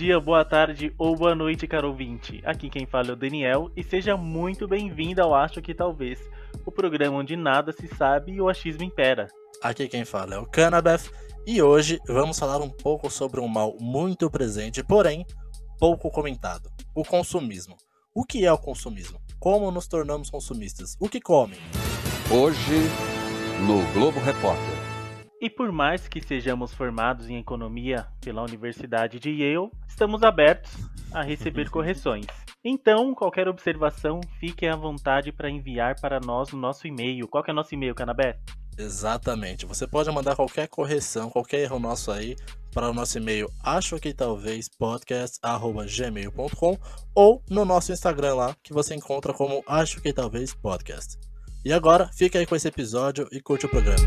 dia, boa tarde ou boa noite, caro ouvinte. Aqui quem fala é o Daniel e seja muito bem-vindo ao Acho que Talvez, o programa onde nada se sabe e o achismo impera. Aqui quem fala é o Canabeth e hoje vamos falar um pouco sobre um mal muito presente, porém pouco comentado: o consumismo. O que é o consumismo? Como nos tornamos consumistas? O que comem? Hoje, no Globo Repórter. E por mais que sejamos formados em economia pela Universidade de Yale, estamos abertos a receber correções. Então, qualquer observação, fique à vontade para enviar para nós o nosso e-mail. Qual que é o nosso e-mail, Canabé? Exatamente. Você pode mandar qualquer correção, qualquer erro nosso aí para o nosso e-mail acho que talvez podcast@gmail.com ou no nosso Instagram lá que você encontra como acho que talvez podcast. E agora, fica aí com esse episódio e curte o programa.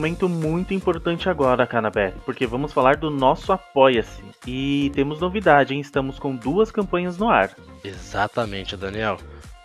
Momento muito importante agora, Canabé, porque vamos falar do nosso Apoia-se. E temos novidade, hein? Estamos com duas campanhas no ar. Exatamente, Daniel.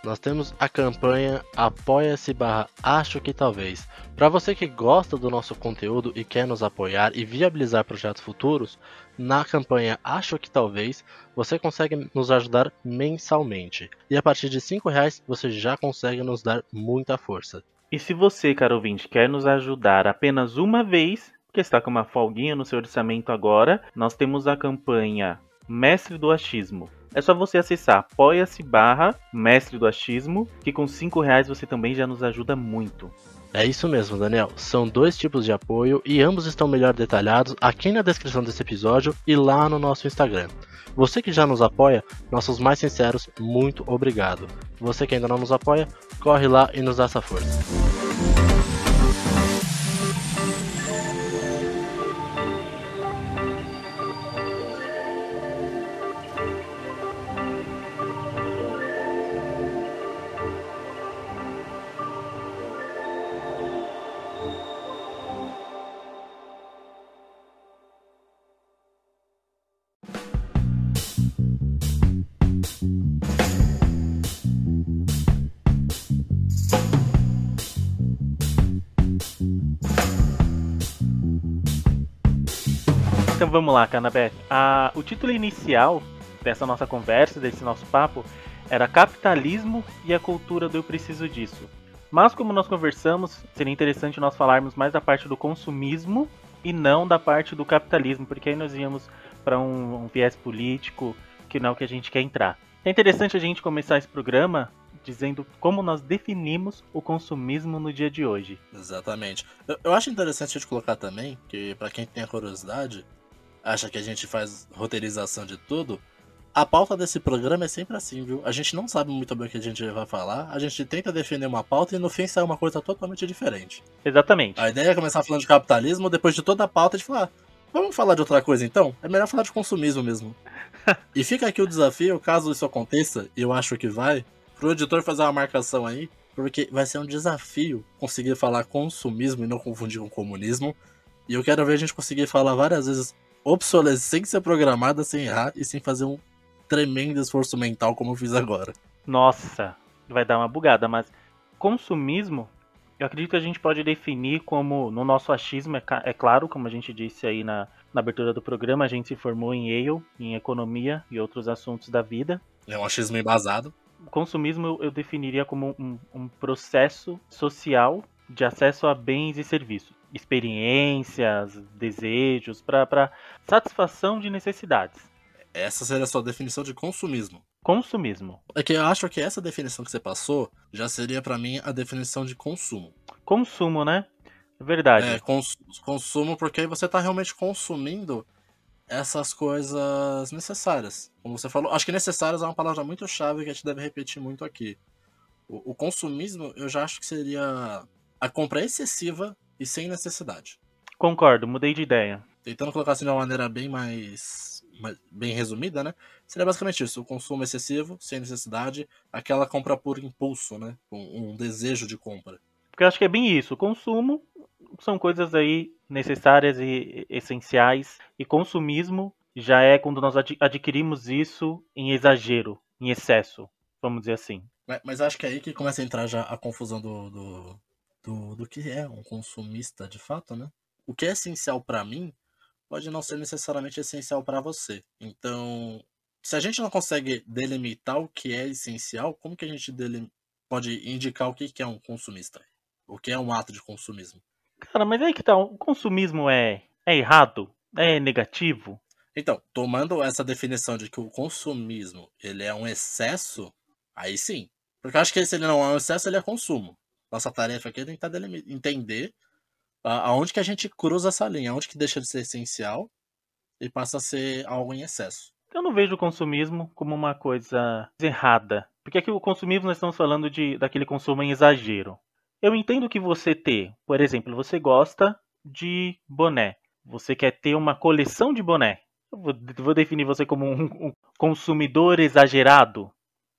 Nós temos a campanha Apoia-se barra Acho que Talvez. Para você que gosta do nosso conteúdo e quer nos apoiar e viabilizar projetos futuros, na campanha Acho que Talvez você consegue nos ajudar mensalmente. E a partir de R$ reais você já consegue nos dar muita força. E se você, caro ouvinte, quer nos ajudar apenas uma vez, que está com uma folguinha no seu orçamento agora, nós temos a campanha Mestre do Achismo. É só você acessar apoia-se barra Mestre do Achismo, que com 5 reais você também já nos ajuda muito. É isso mesmo, Daniel. São dois tipos de apoio e ambos estão melhor detalhados aqui na descrição desse episódio e lá no nosso Instagram. Você que já nos apoia, nossos mais sinceros, muito obrigado. Você que ainda não nos apoia, corre lá e nos dá essa força. Vamos lá, Canabé. O título inicial dessa nossa conversa, desse nosso papo, era Capitalismo e a Cultura do Eu Preciso Disso. Mas como nós conversamos, seria interessante nós falarmos mais da parte do consumismo e não da parte do capitalismo, porque aí nós íamos para um, um viés político que não é o que a gente quer entrar. É interessante a gente começar esse programa dizendo como nós definimos o consumismo no dia de hoje. Exatamente. Eu, eu acho interessante a gente colocar também que, para quem tem curiosidade, acha que a gente faz roteirização de tudo, a pauta desse programa é sempre assim, viu? A gente não sabe muito bem o que a gente vai falar, a gente tenta definir uma pauta e no fim sai uma coisa totalmente diferente. Exatamente. A ideia é começar falando de capitalismo, depois de toda a pauta, gente falar, vamos falar de outra coisa então? É melhor falar de consumismo mesmo. e fica aqui o desafio, caso isso aconteça, e eu acho que vai, pro editor fazer uma marcação aí, porque vai ser um desafio conseguir falar consumismo e não confundir com comunismo. E eu quero ver a gente conseguir falar várias vezes obsolescência programada sem errar e sem fazer um tremendo esforço mental como eu fiz agora. Nossa, vai dar uma bugada, mas consumismo, eu acredito que a gente pode definir como, no nosso achismo, é, é claro, como a gente disse aí na, na abertura do programa, a gente se formou em Yale, em economia e outros assuntos da vida. É um achismo embasado. Consumismo eu, eu definiria como um, um processo social de acesso a bens e serviços experiências, desejos, para satisfação de necessidades. Essa seria a sua definição de consumismo. Consumismo. É que eu acho que essa definição que você passou já seria para mim a definição de consumo. Consumo, né? É verdade. É, cons consumo porque aí você tá realmente consumindo essas coisas necessárias. Como você falou, acho que necessárias é uma palavra muito chave que a gente deve repetir muito aqui. O, o consumismo, eu já acho que seria a compra excessiva e sem necessidade. Concordo, mudei de ideia. Tentando colocar assim de uma maneira bem mais, bem resumida, né? Seria basicamente isso: o consumo excessivo, sem necessidade, aquela compra por impulso, né? Um, um desejo de compra. Porque eu acho que é bem isso. O consumo são coisas aí necessárias e essenciais, e consumismo já é quando nós adquirimos isso em exagero, em excesso, vamos dizer assim. Mas, mas acho que é aí que começa a entrar já a confusão do, do, do, do que é um consumista de fato, né? O que é essencial para mim pode não ser necessariamente essencial para você. Então, se a gente não consegue delimitar o que é essencial, como que a gente pode indicar o que é um consumista? O que é um ato de consumismo? Cara, mas aí que tá, o consumismo é, é errado? É negativo? Então, tomando essa definição de que o consumismo ele é um excesso, aí sim. Porque eu acho que se ele não é um excesso, ele é consumo. Nossa tarefa aqui é tentar entender aonde que a gente cruza essa linha, aonde que deixa de ser essencial e passa a ser algo em excesso. Eu não vejo o consumismo como uma coisa errada. Porque aqui o consumismo nós estamos falando de daquele consumo em exagero. Eu entendo que você ter, por exemplo, você gosta de boné. Você quer ter uma coleção de boné. Eu vou, vou definir você como um, um consumidor exagerado.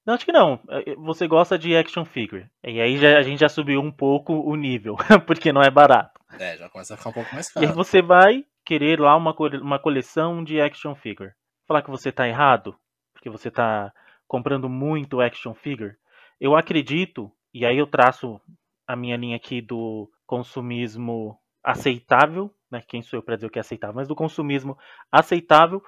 Não, acho que não. É, é, você gosta de action figure. E aí já, a gente já subiu um pouco o nível, porque não é barato. É, já começa a ficar um pouco mais caro. E aí você vai querer lá uma, uma coleção de action figure. Falar que você está errado, porque você está comprando muito action figure. Eu acredito, e aí eu traço a minha linha aqui do consumismo aceitável, né? Quem sou eu para dizer o que é aceitável, mas do consumismo aceitável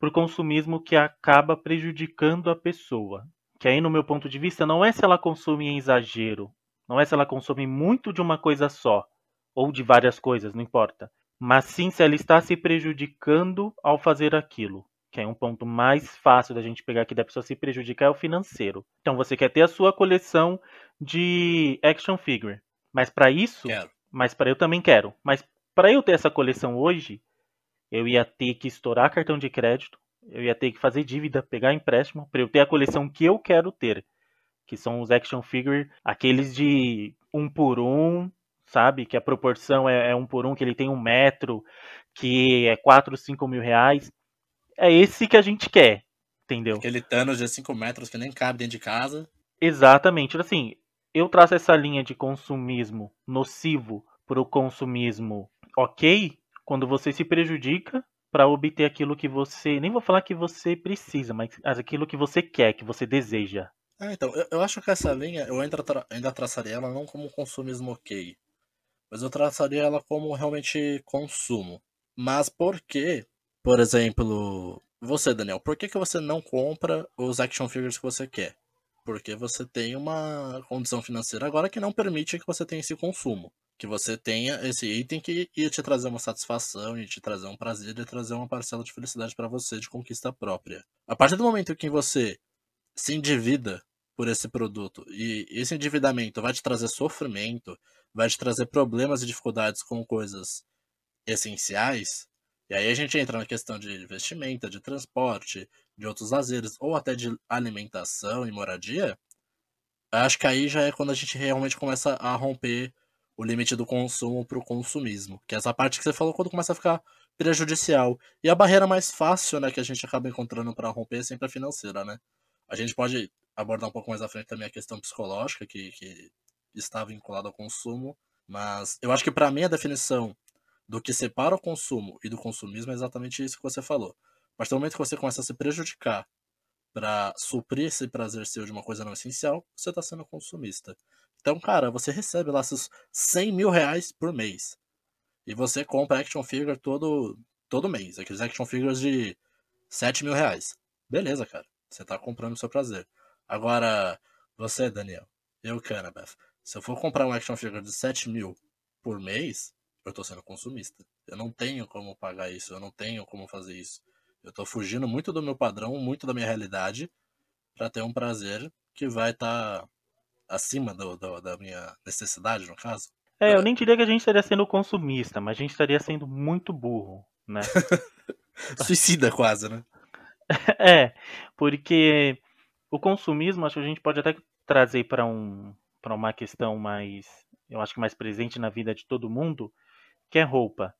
por consumismo que acaba prejudicando a pessoa que aí no meu ponto de vista não é se ela consome em exagero, não é se ela consome muito de uma coisa só, ou de várias coisas, não importa, mas sim se ela está se prejudicando ao fazer aquilo. Que é um ponto mais fácil da gente pegar aqui da pessoa se prejudicar é o financeiro. Então você quer ter a sua coleção de action figure, mas para isso, quero. mas para eu também quero, mas para eu ter essa coleção hoje, eu ia ter que estourar cartão de crédito, eu ia ter que fazer dívida, pegar empréstimo para eu ter a coleção que eu quero ter, que são os action figure, aqueles de um por um, sabe? Que a proporção é, é um por um, que ele tem um metro, que é 4, 5 mil reais. É esse que a gente quer, entendeu? Aquele Thanos de 5 metros que nem cabe dentro de casa. Exatamente. Assim, eu traço essa linha de consumismo nocivo para o consumismo ok quando você se prejudica para obter aquilo que você. Nem vou falar que você precisa, mas aquilo que você quer, que você deseja. É, então, eu, eu, acho que essa linha, eu ainda, tra ainda traçaria ela não como consumismo ok, mas eu traçaria ela como realmente consumo. Mas por que, por exemplo, você, Daniel, por que, que você não compra os action figures que você quer? Porque você tem uma condição financeira agora que não permite que você tenha esse consumo que você tenha esse item que ia te trazer uma satisfação, ia te trazer um prazer, ia trazer uma parcela de felicidade para você de conquista própria. A partir do momento que você se endivida por esse produto e esse endividamento vai te trazer sofrimento, vai te trazer problemas e dificuldades com coisas essenciais, e aí a gente entra na questão de vestimenta, de transporte, de outros lazeres ou até de alimentação e moradia, acho que aí já é quando a gente realmente começa a romper o limite do consumo para o consumismo. Que é essa parte que você falou quando começa a ficar prejudicial. E a barreira mais fácil, né, que a gente acaba encontrando para romper é sempre a financeira, né? A gente pode abordar um pouco mais à frente também a questão psicológica, que, que está vinculada ao consumo. Mas eu acho que para mim a definição do que separa o consumo e do consumismo é exatamente isso que você falou. Partir do momento que você começa a se prejudicar para suprir esse prazer seu de uma coisa não essencial, você está sendo consumista. Então, cara, você recebe lá seus 100 mil reais por mês. E você compra action figure todo, todo mês. Aqueles action figures de 7 mil reais. Beleza, cara. Você tá comprando o seu prazer. Agora, você, Daniel, eu, Canabeth, se eu for comprar um action figure de 7 mil por mês, eu tô sendo consumista. Eu não tenho como pagar isso, eu não tenho como fazer isso. Eu tô fugindo muito do meu padrão, muito da minha realidade, para ter um prazer que vai estar tá acima do, do, da minha necessidade, no caso. É, eu nem diria que a gente estaria sendo consumista, mas a gente estaria sendo muito burro, né? Suicida quase, né? é, porque o consumismo, acho que a gente pode até trazer para um, para uma questão mais, eu acho que mais presente na vida de todo mundo, que é roupa.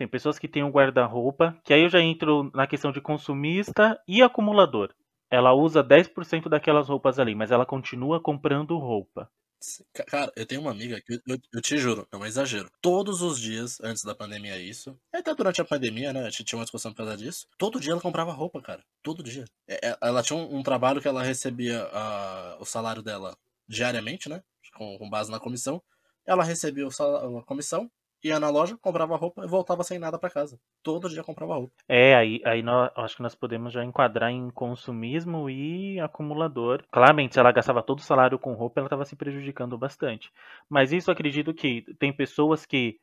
Tem pessoas que têm um guarda-roupa, que aí eu já entro na questão de consumista e acumulador ela usa 10% daquelas roupas ali, mas ela continua comprando roupa. Ca- Cara, eu tenho uma amiga que eu, eu- te juro, é um exagero. Todos os dias, antes da pandemia, isso. e Até durante a pandemia, né? A gente tinha uma discussão por causa disso. Todo dia ela comprava roupa, cara. Todo dia. É- é- Ela tinha um, um trabalho que ela recebia o salário dela diariamente, né? Com, com base na comissão. Ela recebia o sal- a comissão, ia na loja, comprava roupa e voltava sem nada pra casa. Todo dia comprava roupa. É, aí, aí nós, acho que nós podemos já enquadrar em consumismo e acumulador. Claramente, se ela gastava todo o salário com roupa, ela estava se prejudicando bastante. Mas isso acredito que tem pessoas que,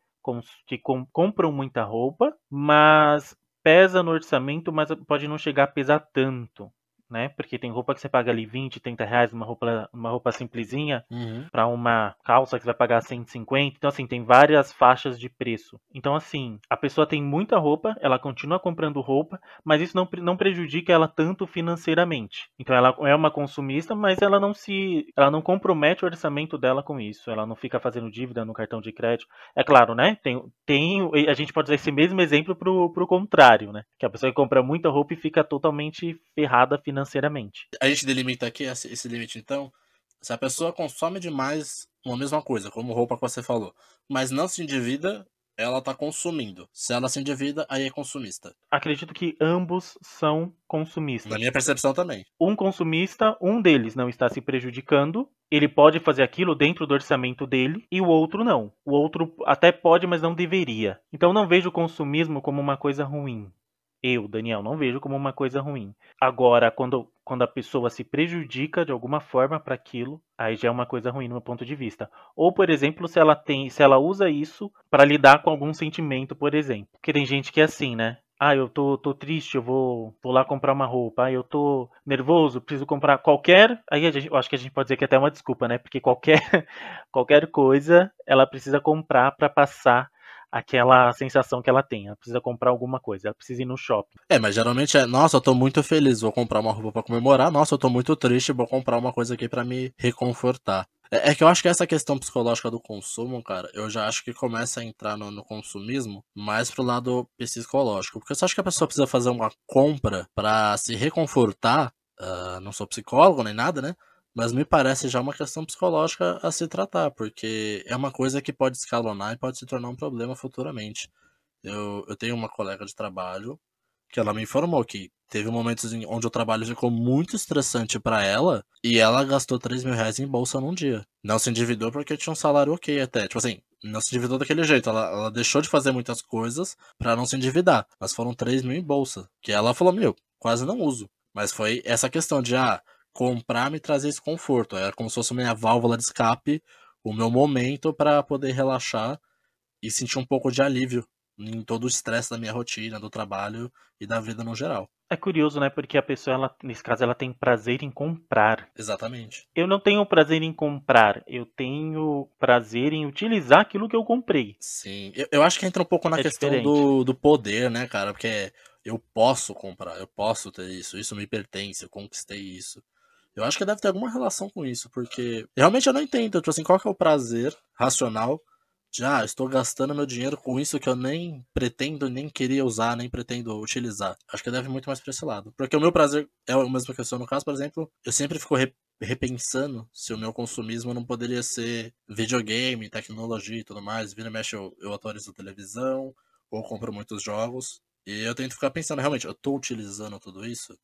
que com- compram muita roupa, mas pesa no orçamento, mas pode não chegar a pesar tanto. Né? Porque tem roupa que você paga ali 20, 30 reais numa roupa, uma roupa simplesinha, para uma calça que você vai pagar 150. Então, assim, tem várias faixas de preço. Então, assim, a pessoa tem muita roupa, ela continua comprando roupa, mas isso não, não prejudica ela tanto financeiramente. Então, ela é uma consumista, mas ela não se. Ela não compromete o orçamento dela com isso. Ela não fica fazendo dívida no cartão de crédito. É claro, né? Tem, tem, a gente pode usar esse mesmo exemplo pro, pro contrário, né? Que a pessoa que compra muita roupa e fica totalmente ferrada financeiramente. A gente delimita aqui esse esse limite, então. Se a pessoa consome demais uma mesma coisa, como roupa que você falou, mas não se endivida, ela tá consumindo. Se ela se endivida, aí é consumista. Acredito que ambos são consumistas. Na minha percepção também. um consumista, um deles não está se prejudicando, ele pode fazer aquilo dentro do orçamento dele e o outro não. O outro até pode, mas não deveria. Então não vejo o consumismo como uma coisa ruim. Eu, Daniel, não vejo como uma coisa ruim. Agora, quando, quando a pessoa se prejudica de alguma forma para aquilo, aí já é uma coisa ruim no meu ponto de vista. Ou, por exemplo, se ela tem, se ela usa isso para lidar com algum sentimento, por exemplo. Porque tem gente que é assim, né? Ah, eu tô, tô triste, eu vou, vou lá comprar uma roupa. Ah, eu tô nervoso, preciso comprar qualquer. Aí gente, eu acho que a gente pode dizer que é até uma desculpa, né? Porque qualquer, qualquer coisa ela precisa comprar para passar aquela sensação que ela tem. Ela precisa comprar alguma coisa, ela precisa ir no shopping. É, mas geralmente é, nossa, eu tô muito feliz, vou comprar uma roupa pra comemorar. Nossa, eu tô muito triste, vou comprar uma coisa aqui pra me reconfortar. É, é que eu acho que essa questão psicológica do consumo, cara, eu já acho que começa a entrar no, no consumismo mais pro lado psicológico. Porque você acha que a pessoa precisa fazer uma compra pra se reconfortar? Ah, não sou psicólogo nem nada, né? Mas me parece já uma questão psicológica a se tratar, porque é uma coisa que pode escalonar e pode se tornar um problema futuramente. Eu, eu tenho uma colega de trabalho que ela me informou que teve momentos onde o trabalho ficou muito estressante pra ela e ela gastou 3 mil reais em bolsa num dia. Não se endividou porque tinha um salário ok até. Tipo assim, não se endividou daquele jeito. Ela, ela deixou de fazer muitas coisas pra não se endividar. Mas foram 3 mil em bolsa. Que ela falou, meu, quase não uso. Mas foi essa questão de, ah, comprar me trazer esse conforto. Era como se fosse minha válvula de escape, o meu momento pra poder relaxar e sentir um pouco de alívio em todo o estresse da minha rotina, do trabalho e da vida no geral. É curioso, né? Porque a pessoa, ela, nesse caso, ela tem prazer em comprar. Exatamente. Eu não tenho prazer em comprar, eu tenho prazer em utilizar aquilo que eu comprei. Sim. Eu, eu acho que entra um pouco na É questão diferente. do, do poder, né, cara? Porque eu posso comprar, eu posso ter isso, isso me pertence, eu conquistei isso. Eu acho que deve ter alguma relação com isso, porque realmente eu não entendo, tipo assim, qual que é o prazer racional de, ah, estou gastando meu dinheiro com isso que eu nem pretendo, nem queria usar, nem pretendo utilizar. Acho que deve muito mais pra esse lado. Porque o meu prazer é a mesma questão. No caso, por exemplo, eu sempre fico re- repensando se o meu consumismo não poderia ser videogame, tecnologia e tudo mais. Vira e mexe, eu, eu atualizo televisão, ou compro muitos jogos. E eu tento ficar pensando, realmente, eu tô utilizando tudo isso?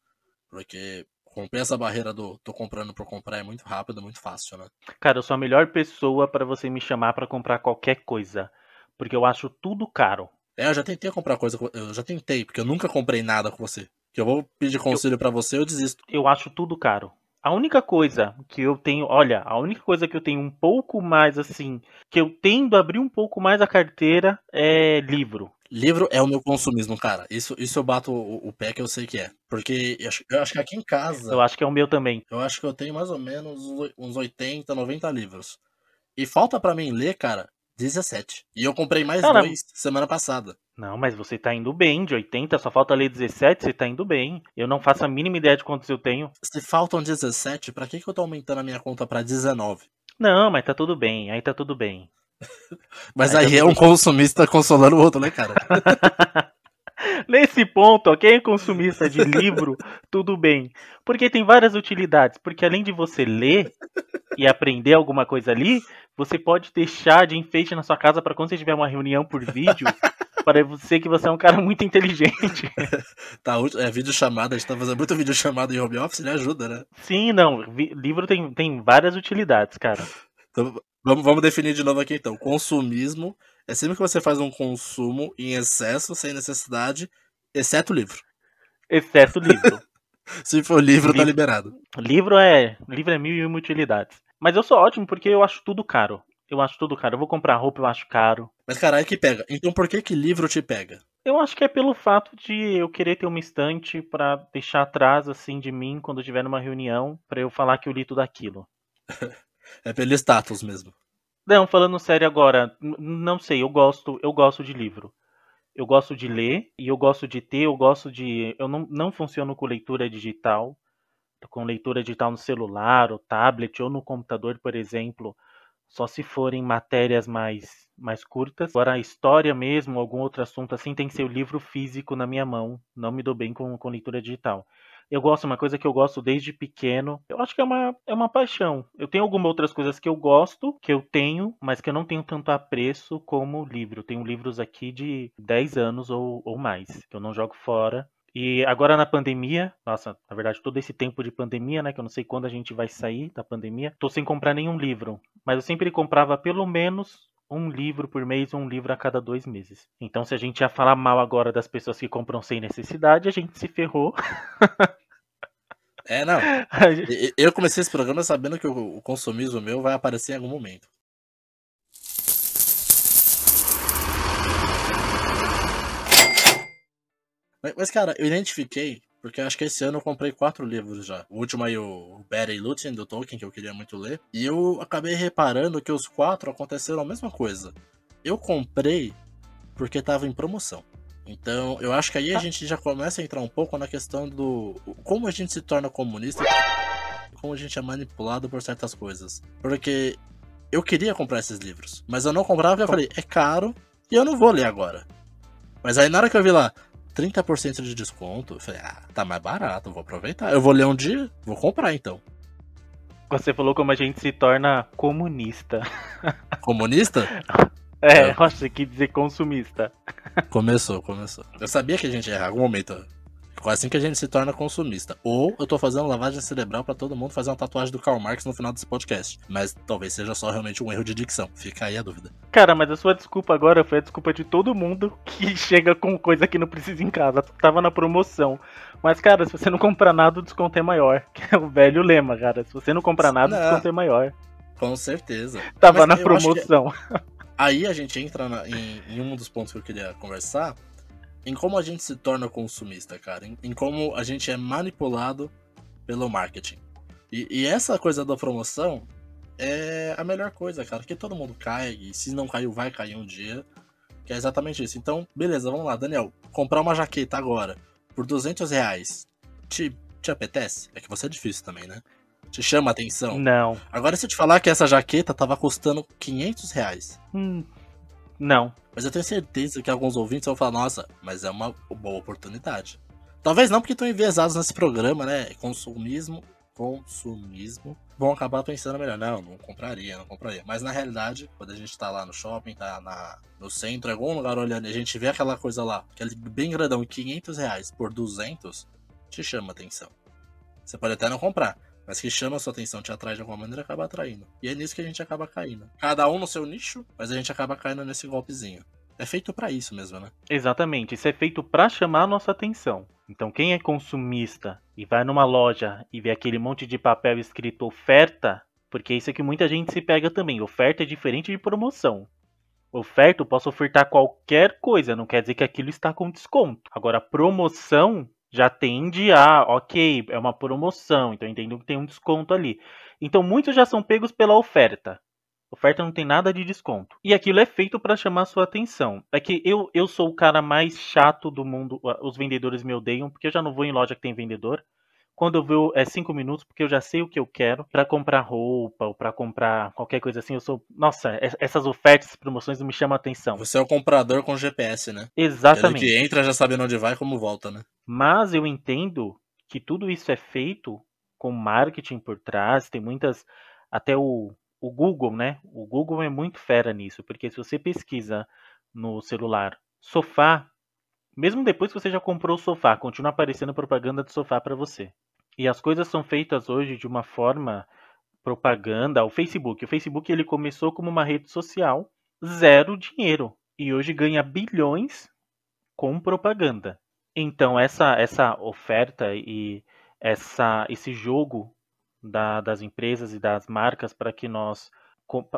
Porque romper essa barreira do tô comprando por comprar é muito rápido, muito fácil, né? Cara, eu sou a melhor pessoa pra você me chamar pra comprar qualquer coisa. Porque eu acho tudo caro. É, eu já tentei comprar coisa, eu já tentei, porque eu nunca comprei nada com você. Que eu vou pedir conselho pra você, eu desisto. Eu acho tudo caro. A única coisa que eu tenho, olha, a única coisa que eu tenho um pouco mais assim, que eu tendo a abrir um pouco mais a carteira é livro. Livro é o meu consumismo, cara. Isso, isso eu bato o, o pé que eu sei que é. Porque eu acho, eu acho que aqui em casa, Eu acho que é o meu também. eu acho que eu tenho mais ou menos uns uns 80, 90 livros. E falta pra mim ler, cara, 17. E eu comprei mais Cara, dois semana passada. Não, mas você tá indo bem, de 80, só falta ler 17, você tá indo bem. Eu não faço a mínima ideia de quantos eu tenho. Se faltam 17, pra que, que eu tô aumentando a minha conta pra 19? Não, mas tá tudo bem, aí tá tudo bem. Mas Aí aí tá é um consumista consolando o outro, né, cara? Nesse ponto, ó, quem é consumista de livro, tudo bem. Porque tem várias utilidades. Porque além de você ler e aprender alguma coisa ali, você pode deixar de enfeite na sua casa para quando você tiver uma reunião por vídeo, para você que você é um cara muito inteligente. Tá, é vídeo chamada, a gente tá fazendo muito vídeo chamada em home office, ele ajuda, né? Sim, não. Livro tem, tem várias utilidades, cara. Então, vamos, vamos definir de novo aqui então. Consumismo é sempre que você faz um consumo em excesso, sem necessidade, exceto livro. Exceto livro. Se for livro, livro, tá liberado. Livro é. Livro é mil e uma utilidades. Mas eu sou ótimo porque eu acho tudo caro. Eu acho tudo caro. Eu vou comprar roupa, eu acho caro. Mas caralho, que pega. Então por que que livro te pega? Eu acho que é pelo fato de eu querer ter uma estante para deixar atrás assim de mim quando eu estiver numa reunião, para eu falar que eu li tudo aquilo. é pelo status mesmo. Não, falando sério agora, não sei, eu gosto, eu gosto de livro. Eu gosto de ler e eu gosto de ter, eu gosto de, eu não, não funciono com leitura digital, com leitura digital no celular, ou tablet ou no computador, por exemplo só se forem matérias mais, mais curtas. Agora, a história mesmo, algum outro assunto assim, tem que ser o livro físico na minha mão. Não me dou bem com, com leitura digital. Eu gosto, uma coisa que eu gosto desde pequeno. Eu acho que é uma, é uma paixão. Eu tenho algumas outras coisas que eu gosto, que eu tenho, mas que eu não tenho tanto apreço como livro. Eu tenho livros aqui de 10 anos ou, ou mais, que eu não jogo fora. E agora na pandemia, nossa, na verdade todo esse tempo de pandemia, né, que eu não sei quando a gente vai sair da pandemia, tô sem comprar nenhum livro. Mas eu sempre comprava pelo menos um livro por mês ou um livro a cada dois meses. Então se a gente ia falar mal agora das pessoas que compram sem necessidade, a gente se ferrou. É, não. Eu comecei esse programa sabendo que o consumismo meu vai aparecer em algum momento. Mas, cara, eu identifiquei, porque acho que esse ano eu comprei quatro livros já. O último aí, o Barry Lutin, do Tolkien, que eu queria muito ler. E eu acabei reparando que os quatro aconteceram a mesma coisa. Eu comprei porque tava em promoção. Então, eu acho que aí a ah. gente já começa a entrar um pouco na questão do como a gente se torna comunista, como a gente é manipulado por certas coisas. Porque eu queria comprar esses livros, mas eu não comprava porque eu falei, é caro e eu não vou ler agora. Mas aí na hora que eu vi lá, 30% de desconto. Eu falei, ah, tá mais barato, vou aproveitar. Eu vou ler um dia, vou comprar então. Você falou como a gente se torna comunista. Comunista? É, é. eu achei que dizer consumista. Começou, começou. Eu sabia que a gente ia errar algum momento. É assim que a gente se torna consumista. Ou eu tô fazendo lavagem cerebral para todo mundo fazer uma tatuagem do Karl Marx no final desse podcast. Mas talvez seja só realmente um erro de dicção. Fica aí a dúvida. Cara, mas a sua desculpa agora foi a desculpa de todo mundo que chega com coisa que não precisa em casa. Tava na promoção. Mas, cara, se você não comprar nada, o desconto é maior. Que é o velho lema, cara. Se você não comprar nada, o desconto é maior. Com certeza. Tava mas na promoção. Aí a gente entra na, em, em um dos pontos que eu queria conversar, em como a gente se torna consumista, cara. Em, em como a gente é manipulado pelo marketing. E, e, essa coisa da promoção é a melhor coisa, cara. Que todo mundo cai, e se não caiu, vai cair um dia. Que é exatamente isso. Então, beleza, vamos lá, Daniel. Comprar uma jaqueta agora por 200 reais te, te apetece? É que você é difícil também, né? Te chama a atenção? Não. Agora, se eu te falar que essa jaqueta tava custando 500 reais. Hum, não. Mas eu tenho certeza que alguns ouvintes vão falar, nossa, mas é uma boa oportunidade. Talvez não porque estão enviesados nesse programa, né? Consumismo, consumismo. Vão acabar pensando melhor. Não, não compraria, não compraria. Mas na realidade, quando a gente tá lá no shopping, tá na, no centro, algum lugar olhando, e a gente vê aquela coisa lá, aquele bem grandão, 500 reais por 200, te chama atenção. Você pode até não comprar, mas que chama a sua atenção, te atrai de alguma maneira, acaba atraindo. E é nisso que a gente acaba caindo. Cada um no seu nicho, mas a gente acaba caindo nesse golpezinho. É feito para isso mesmo, né? Exatamente, isso é feito para chamar a nossa atenção. Então, quem é consumista e vai numa loja e vê aquele monte de papel escrito oferta, porque isso é que muita gente se pega também. Oferta é diferente de promoção. Oferta, eu posso ofertar qualquer coisa, não quer dizer que aquilo está com desconto. Agora, promoção já tende a, ok, é uma promoção, então entendo que tem um desconto ali. Então muitos já são pegos pela oferta. Oferta não tem nada de desconto. E aquilo é feito para chamar sua atenção. É que eu, eu sou o cara mais chato do mundo. Os vendedores me odeiam, porque eu já não vou em loja que tem vendedor. Quando eu vou é cinco minutos, porque eu já sei o que eu quero para comprar roupa ou para comprar qualquer coisa assim. Eu sou, nossa, essas ofertas, promoções me chamam a atenção. Você é o comprador com GPS, né? Exatamente. Ele que entra já sabendo onde vai, como volta, né? Mas eu entendo que tudo isso é feito com marketing por trás. Tem muitas, até o, o Google, né? O Google é muito fera nisso, porque se você pesquisa no celular sofá mesmo depois que você já comprou o sofá, continua aparecendo propaganda de sofá para você. E as coisas são feitas hoje de uma forma propaganda, o Facebook. O Facebook ele começou como uma rede social, zero dinheiro, e hoje ganha bilhões com propaganda. Então essa essa oferta e essa esse jogo da, das empresas e das marcas para que nós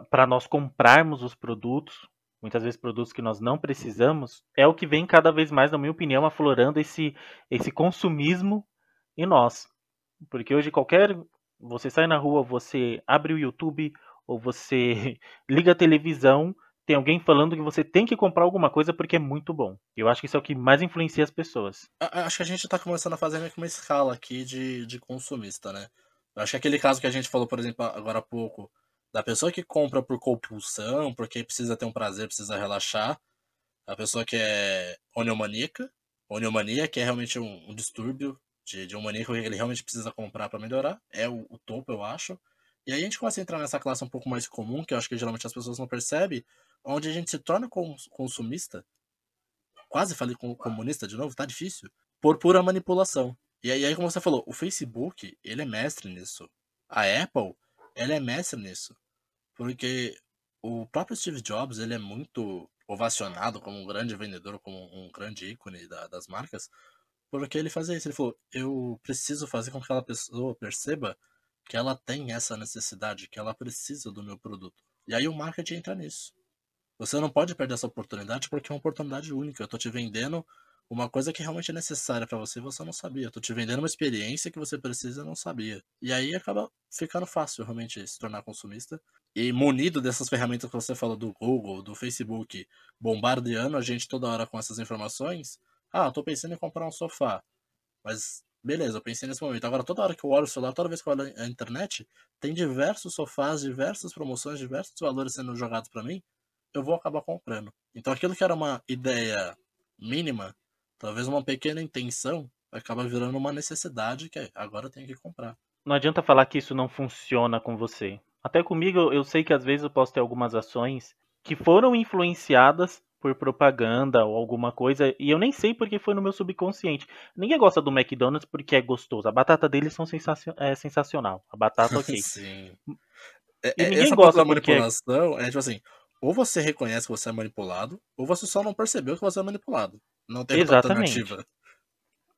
para nós comprarmos os produtos muitas vezes produtos que nós não precisamos, é o que vem cada vez mais, na minha opinião, aflorando esse, esse consumismo em nós. Porque hoje qualquer. Você sai na rua, você abre o YouTube ou você liga a televisão, tem alguém falando que você tem que comprar alguma coisa porque é muito bom. Eu acho que isso é o que mais influencia as pessoas. Acho que a gente está começando a fazer uma escala aqui de, de consumista, né? Eu acho que aquele caso que a gente falou, por exemplo, agora há pouco, da pessoa que compra por compulsão, porque precisa ter um prazer, precisa relaxar, a pessoa que é oniomaníaca, oniomania, que é realmente um, um distúrbio de, de um maníaco que ele realmente precisa comprar para melhorar, é o, o, topo, eu acho. E aí a gente começa a entrar nessa classe um pouco mais comum, que eu acho que geralmente as pessoas não percebem, onde a gente se torna consumista, quase falei comunista de novo, tá difícil, por pura manipulação. E aí, como você falou, o Facebook, ele é mestre nisso. A Apple, ela é mestre nisso. Porque o próprio Steve Jobs, ele é muito ovacionado como um grande vendedor, como um grande ícone da, das marcas, porque ele fazia isso. Ele falou: eu preciso fazer com que aquela pessoa perceba que ela tem essa necessidade, que ela precisa do meu produto. E aí o marketing entra nisso. Você não pode perder essa oportunidade porque é uma oportunidade única. Eu tô te vendendo uma coisa que realmente é necessária para você, você não sabia. Eu tô te vendendo uma experiência que você precisa e não sabia. E aí acaba ficando fácil realmente se tornar consumista. E munido dessas ferramentas que você falou do Google, do Facebook, bombardeando a gente toda hora com essas informações. Ah, tô pensando em comprar um sofá. Mas beleza, eu pensei nesse momento. Agora, toda hora que eu olho o celular, toda vez que eu olho a internet, tem diversos sofás, diversas promoções, diversos valores sendo jogados para mim, eu vou acabar comprando. Então, aquilo que era uma ideia mínima, talvez uma pequena intenção, acaba virando uma necessidade que é, agora eu tenho que comprar. Não adianta falar que isso não funciona com você. Até comigo, eu sei que às vezes eu posso ter algumas ações que foram influenciadas por propaganda ou alguma coisa, e eu nem sei porque foi no meu subconsciente. Ninguém gosta do McDonald's porque é gostoso. A batata deles são sensacion... é sensacional. A batata, ok. Sim. É, e é, ninguém essa gosta da manipulação porque... é tipo assim, ou você reconhece que você é manipulado, ou você só não percebeu que você é manipulado. Não tem Exatamente. alternativa.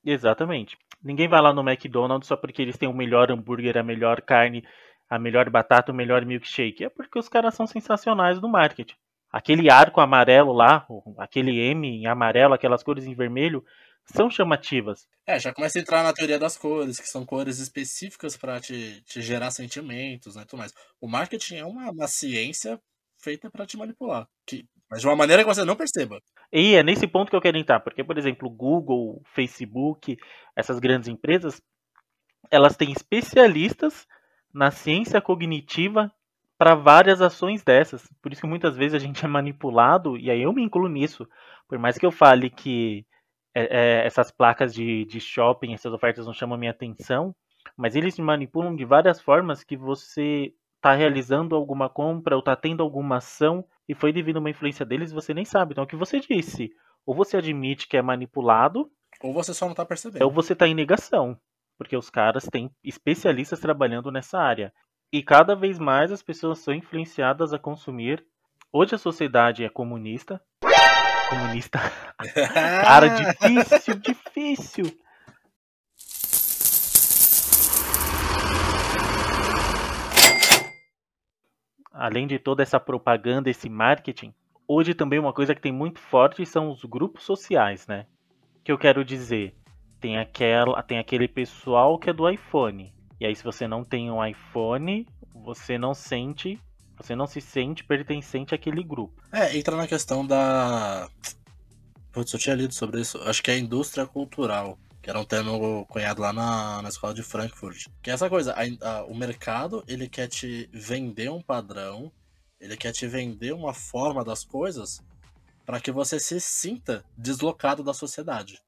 Exatamente. Ninguém vai lá no McDonald's só porque eles têm o melhor hambúrguer, a melhor carne, a melhor batata, o melhor milkshake. É porque os caras são sensacionais no marketing. Aquele arco amarelo lá, aquele M em amarelo, aquelas cores em vermelho, são chamativas. É, já começa a entrar na teoria das cores, que são cores específicas para te, te, gerar sentimentos, né, tudo mais. O marketing é uma, uma ciência feita para te manipular, que, mas de uma maneira que você não perceba. E é nesse ponto que eu quero entrar, porque, por exemplo, Google, Facebook, essas grandes empresas, elas têm especialistas na ciência cognitiva para várias ações dessas. Por isso que muitas vezes a gente é manipulado, e aí eu me incluo nisso. Por mais que eu fale que é, é, essas placas de, de shopping, essas ofertas não chamam minha atenção, mas eles me manipulam de várias formas que você está realizando alguma compra ou está tendo alguma ação e foi devido a uma influência deles você nem sabe. Então, é o que você disse, ou você admite que é manipulado, ou você só não está percebendo. Ou você está em negação porque os caras têm especialistas trabalhando nessa área. E cada vez mais as pessoas são influenciadas a consumir. Hoje a sociedade é comunista. Comunista. Cara, difícil, difícil. Além de toda essa propaganda, esse marketing, hoje também uma coisa que tem muito forte são os grupos sociais, né? Que eu quero dizer, tem aquela, tem aquele pessoal que é do iPhone. E aí se você não tem um iPhone, você não sente, você não se sente pertencente àquele grupo. É, entra na questão da Putz, eu tinha lido sobre isso. Acho que é a indústria cultural. Que era um termo cunhado lá na, na escola de Frankfurt. Que é essa coisa, a, a, o mercado ele quer te vender um padrão, ele quer te vender uma forma das coisas para que você se sinta deslocado da sociedade.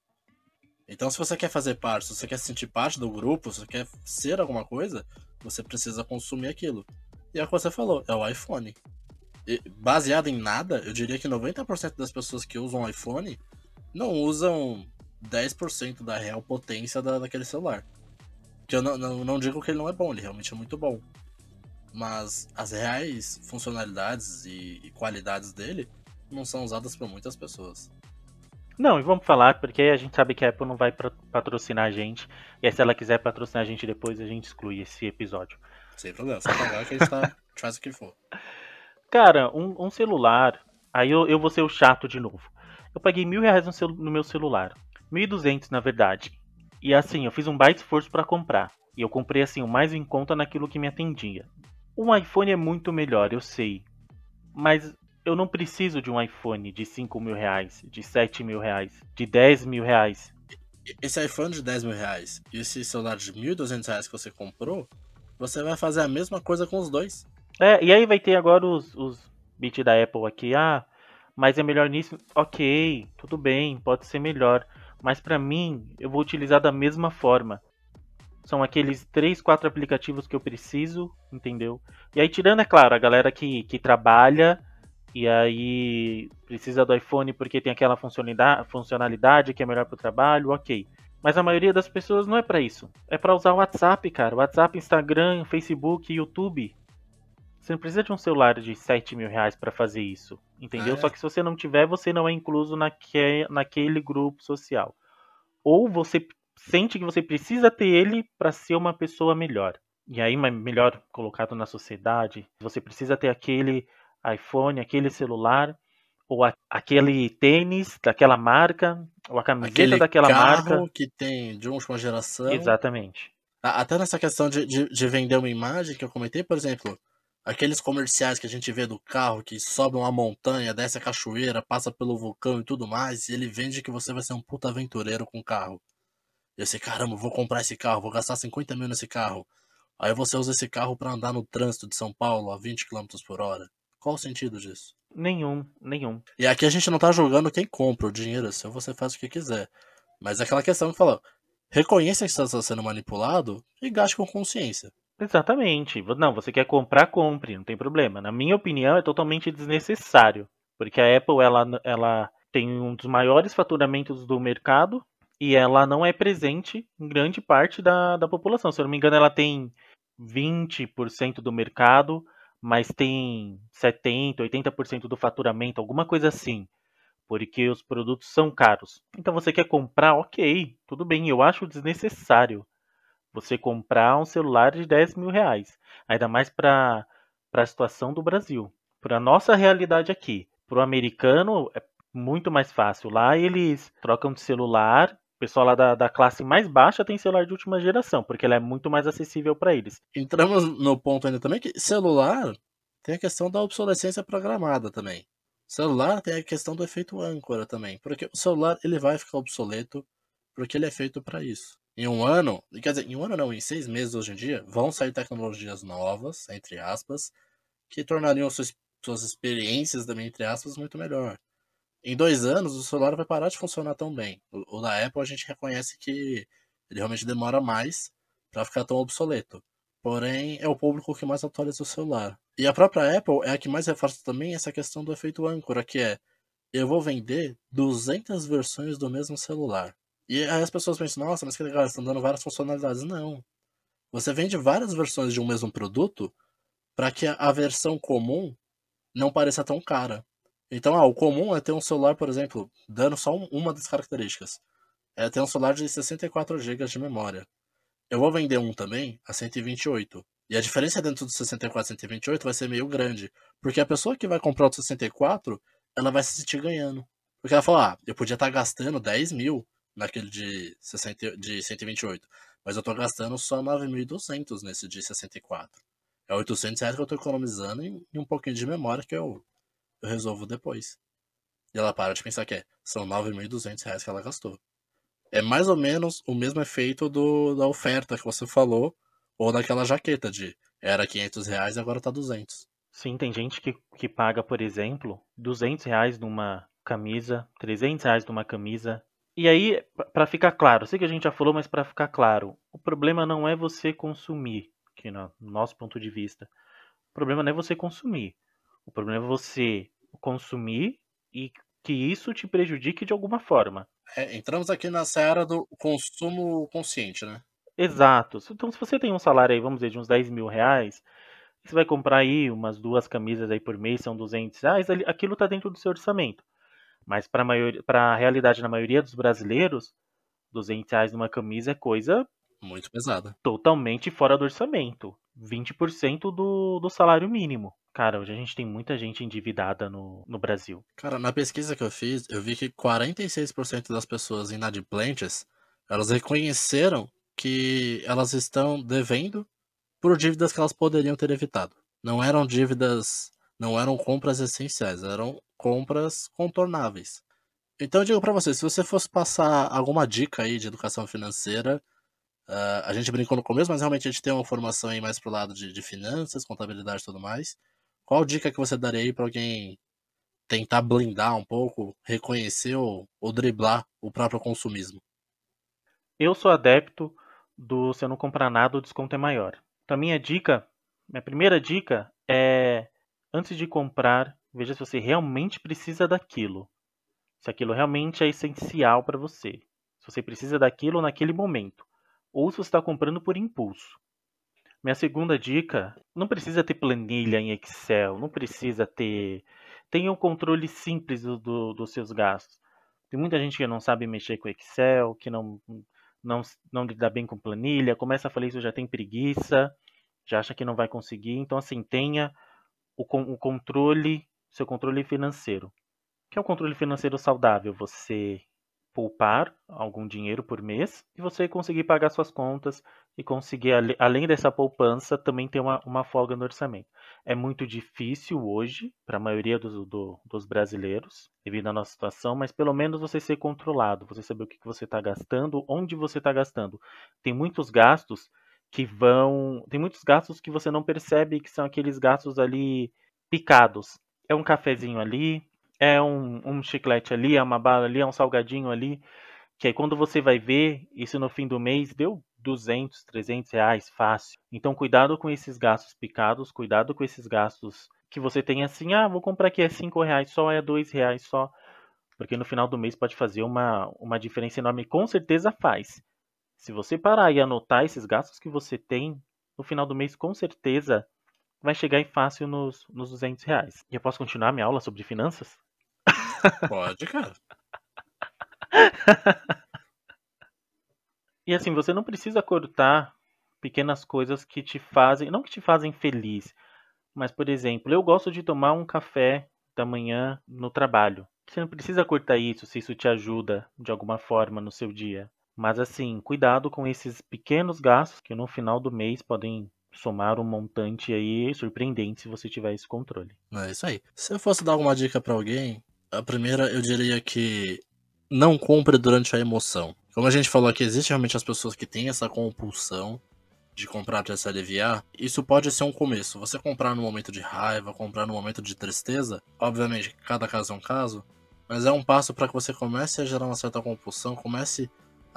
Então, se você quer fazer parte, se você quer sentir parte do grupo, se você quer ser alguma coisa, você precisa consumir aquilo. E é o que você falou, é o iPhone. E, baseado em nada, eu diria que 90% das pessoas que usam iPhone não usam 10% da real potência da, daquele celular. Que eu não, não, não digo que ele não é bom, ele realmente é muito bom. Mas as reais funcionalidades e, e qualidades dele não são usadas por muitas pessoas. Não, e vamos falar, porque a gente sabe que a Apple não vai patrocinar a gente. E aí, se ela quiser patrocinar a gente depois, a gente exclui esse episódio. Sem problema, só pagar que a gente tá, faz o que for. Cara, um, um celular. Aí eu, eu vou ser o chato de novo. Eu paguei mil reais no, no meu celular. 1.200 na verdade. E assim, eu fiz um baita esforço para comprar. E eu comprei assim, o mais em conta naquilo que me atendia. Um iPhone é muito melhor, eu sei. Mas eu não preciso de um iPhone de 5 mil reais, de 7 mil reais, de 10 mil reais. Esse iPhone de 10 mil reais e esse celular de 1.200 reais que você comprou, você vai fazer a mesma coisa com os dois. É, e aí vai ter agora os, os bits da Apple aqui. Ah, mas é melhor nisso? Ok, tudo bem, pode ser melhor. Mas para mim, eu vou utilizar da mesma forma. São aqueles 3, 4 aplicativos que eu preciso, entendeu? E aí, tirando, é claro, a galera que, que trabalha e aí precisa do iPhone porque tem aquela funcionalidade, que é melhor para o trabalho, ok. Mas a maioria das pessoas não é para isso. É para usar o WhatsApp, cara. WhatsApp, Instagram, Facebook, YouTube. Você não precisa de um celular de 7 mil reais para fazer isso. Entendeu? Ah, é? Só que se você não tiver, você não é incluso naque, naquele grupo social. Ou você sente que você precisa ter ele para ser uma pessoa melhor. E aí, melhor colocado na sociedade, você precisa ter aquele iPhone, aquele celular, ou a, aquele tênis daquela marca, ou a camiseta aquele daquela carro marca. que tem de última geração. Exatamente. Até nessa questão de, de, de, vender uma imagem que eu comentei, por exemplo, aqueles comerciais que a gente vê do carro que sobe uma montanha, desce a cachoeira, passa pelo vulcão e tudo mais, e ele vende que você vai ser um puta aventureiro com o carro. E você, caramba, vou comprar esse carro, vou gastar 50 mil nesse carro. Aí você usa esse carro para andar no trânsito de São Paulo a 20 km por hora. Qual o sentido disso? Nenhum, nenhum. E aqui a gente não tá julgando quem compra o dinheiro, é seu você faz o que quiser. Mas é aquela questão que fala, reconheça que está sendo manipulado e gaste com consciência. Exatamente. Não, você quer comprar, compre, não tem problema. Na minha opinião, é totalmente desnecessário. Porque a Apple, ela, ela tem um dos maiores faturamentos do mercado e ela não é presente em grande parte da, da população. Se eu não me engano, ela tem 20% do mercado mas tem 70, 80% do faturamento, alguma coisa assim, porque os produtos são caros. Então você quer comprar, ok, tudo bem, eu acho desnecessário você comprar um celular de 10 mil reais, ainda mais para a situação do Brasil, para a nossa realidade aqui. Para o americano é muito mais fácil. Lá eles trocam de celular o pessoal lá da, da classe mais baixa tem celular de última geração, porque ele é muito mais acessível para eles. Entramos no ponto ainda também que celular tem a questão da obsolescência programada também. Celular tem a questão do efeito âncora também, porque o celular ele vai ficar obsoleto porque ele é feito para isso. Em um ano, quer dizer, em um ano não, em seis meses hoje em dia, vão sair tecnologias novas, entre aspas, que tornariam suas, suas experiências também, entre aspas, muito melhor em dois anos o celular vai parar de funcionar tão bem. O, o da Apple a gente reconhece que ele realmente demora mais para ficar tão obsoleto. Porém, é o público que mais atualiza o celular. E a própria Apple é a que mais reforça também essa questão do efeito âncora, que é eu vou vender 200 versões do mesmo celular. E aí as pessoas pensam, nossa, mas que legal, estão dando várias funcionalidades. Não. Você vende várias versões de um mesmo produto para que a versão comum não pareça tão cara. Então, ah, o comum é ter um celular, por exemplo, dando só uma das características. É ter um celular de 64 GB de memória. Eu vou vender um também a 128. E a diferença dentro do 64 e 128 vai ser meio grande. Porque a pessoa que vai comprar o 64, ela vai se sentir ganhando. Porque ela fala, ah, eu podia estar gastando 10 mil naquele de, 60, de 128. Mas eu estou gastando só 9.200 nesse de 64. É 800 reais que eu estou economizando e um pouquinho de memória que eu eu resolvo depois. E ela para de pensar que é, são 9.200 reais que ela gastou. é mais ou menos o mesmo efeito do, da oferta que você falou, ou daquela jaqueta de era 500 reais e agora tá 200. Sim, tem gente que, que paga, por exemplo, 200 reais numa camisa, 300 reais numa camisa. E aí, para ficar claro, sei que a gente já falou, mas para ficar claro, o problema não é você consumir, que no nosso ponto de vista. O problema não é você consumir. O problema é você consumir e que isso te prejudique de alguma forma. É, entramos aqui na seara do consumo consciente, né? Exato. Então, se você tem um salário aí, vamos dizer, de uns 10 mil reais, você vai comprar aí umas duas camisas aí por mês, são 200 reais, aquilo está dentro do seu orçamento. Mas para a realidade na maioria dos brasileiros, 200 reais numa camisa é coisa muito pesada. Totalmente fora do orçamento. 20% do, do salário mínimo. Cara, hoje a gente tem muita gente endividada no, no Brasil. Cara, na pesquisa que eu fiz, eu vi que 46% das pessoas inadimplentes, elas reconheceram que elas estão devendo por dívidas que elas poderiam ter evitado. Não eram dívidas, não eram compras essenciais, eram compras contornáveis. Então eu digo para você, se você fosse passar alguma dica aí de educação financeira, uh, a gente brincou no começo, mas realmente a gente tem uma formação aí mais pro lado de, de finanças, contabilidade e tudo mais. Qual dica que você daria aí para alguém tentar blindar um pouco, reconhecer ou, ou driblar o próprio consumismo? Eu sou adepto do se eu não comprar nada, o desconto é maior. Então, a minha dica, minha primeira dica é antes de comprar, veja se você realmente precisa daquilo. Se aquilo realmente é essencial para você. Se você precisa daquilo naquele momento. Ou se você está comprando por impulso. Minha segunda dica, não precisa ter planilha em Excel, não precisa ter. Tenha um controle simples do, do, dos seus gastos. Tem muita gente que não sabe mexer com Excel, que não, não, não lida bem com planilha, começa a falar isso já tem preguiça, já acha que não vai conseguir. Então, assim, tenha o, o controle, seu controle financeiro. Que é o controle financeiro saudável? Você poupar algum dinheiro por mês e você conseguir pagar suas contas e conseguir, além dessa poupança, também ter uma, uma folga no orçamento. É muito difícil hoje para a maioria dos, do, dos brasileiros, devido à nossa situação, mas pelo menos você ser controlado, você saber o que, que você está gastando, onde você está gastando. Tem muitos gastos que vão. Tem muitos gastos que você não percebe que são aqueles gastos ali picados. É um cafezinho ali, é um, um chiclete ali, é uma bala ali, é um salgadinho ali. Que aí quando você vai ver, isso no fim do mês deu 200, 300 reais fácil. Então cuidado com esses gastos picados, cuidado com esses gastos que você tem assim, ah, vou comprar aqui é 5 reais só, é 2 reais só. Porque no final do mês pode fazer uma, uma diferença enorme. Com certeza faz. Se você parar e anotar esses gastos que você tem, no final do mês com certeza vai chegar em fácil nos, nos 200 reais. E eu posso continuar minha aula sobre finanças? Pode, cara. e assim, você não precisa cortar pequenas coisas que te fazem, não que te fazem feliz, mas por exemplo, eu gosto de tomar um café da manhã no trabalho. Você não precisa cortar isso se isso te ajuda de alguma forma no seu dia. Mas assim, cuidado com esses pequenos gastos que no final do mês podem somar um montante aí surpreendente se você tiver esse controle. É isso aí. Se eu fosse dar alguma dica para alguém, a primeira, eu diria que não compre durante a emoção. Como a gente falou aqui, existe realmente as pessoas que têm essa compulsão de comprar para se aliviar. Isso pode ser um começo. Você comprar no momento de raiva, comprar no momento de tristeza, obviamente, cada caso é um caso, mas é um passo para que você comece a gerar uma certa compulsão, comece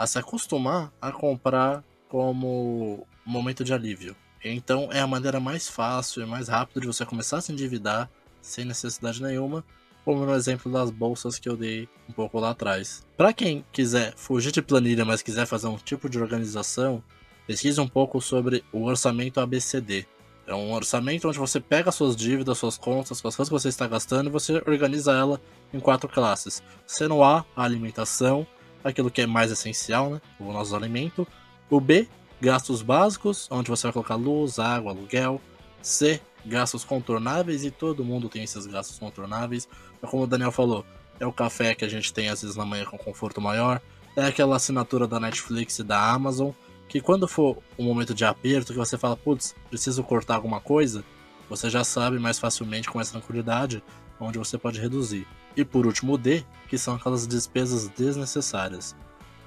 a se acostumar a comprar como momento de alívio. Então é a maneira mais fácil e mais rápida de você começar a se endividar sem necessidade nenhuma como no exemplo das bolsas que eu dei um pouco lá atrás. Para quem quiser fugir de planilha, mas quiser fazer um tipo de organização, pesquise um pouco sobre o orçamento ABCD. É um orçamento onde você pega suas dívidas, suas contas, as coisas que você está gastando e você organiza ela em quatro classes. Sendo A, a alimentação, aquilo que é mais essencial, né? O nosso alimento. O B, gastos básicos, onde você vai colocar luz, água, aluguel. C, gastos contornáveis e todo mundo tem esses gastos contornáveis. É como o Daniel falou, é o café que a gente tem às vezes na manhã com conforto maior, é aquela assinatura da Netflix e da Amazon, que quando for um momento de aperto que você fala, putz, preciso cortar alguma coisa, você já sabe mais facilmente com essa tranquilidade onde você pode reduzir. E por último o D, que são aquelas despesas desnecessárias.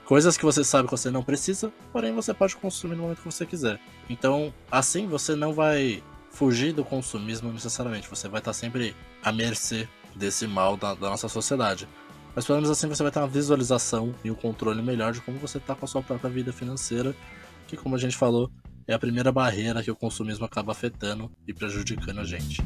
Coisas que você sabe que você não precisa, porém você pode consumir no momento que você quiser. Então, assim você não vai fugir do consumismo necessariamente. Você vai estar sempre à mercê desse mal da, da nossa sociedade. Mas pelo menos assim você vai ter uma visualização e um controle melhor de como você está com a sua própria vida financeira, que como a gente falou, é a primeira barreira que o consumismo acaba afetando e prejudicando a gente.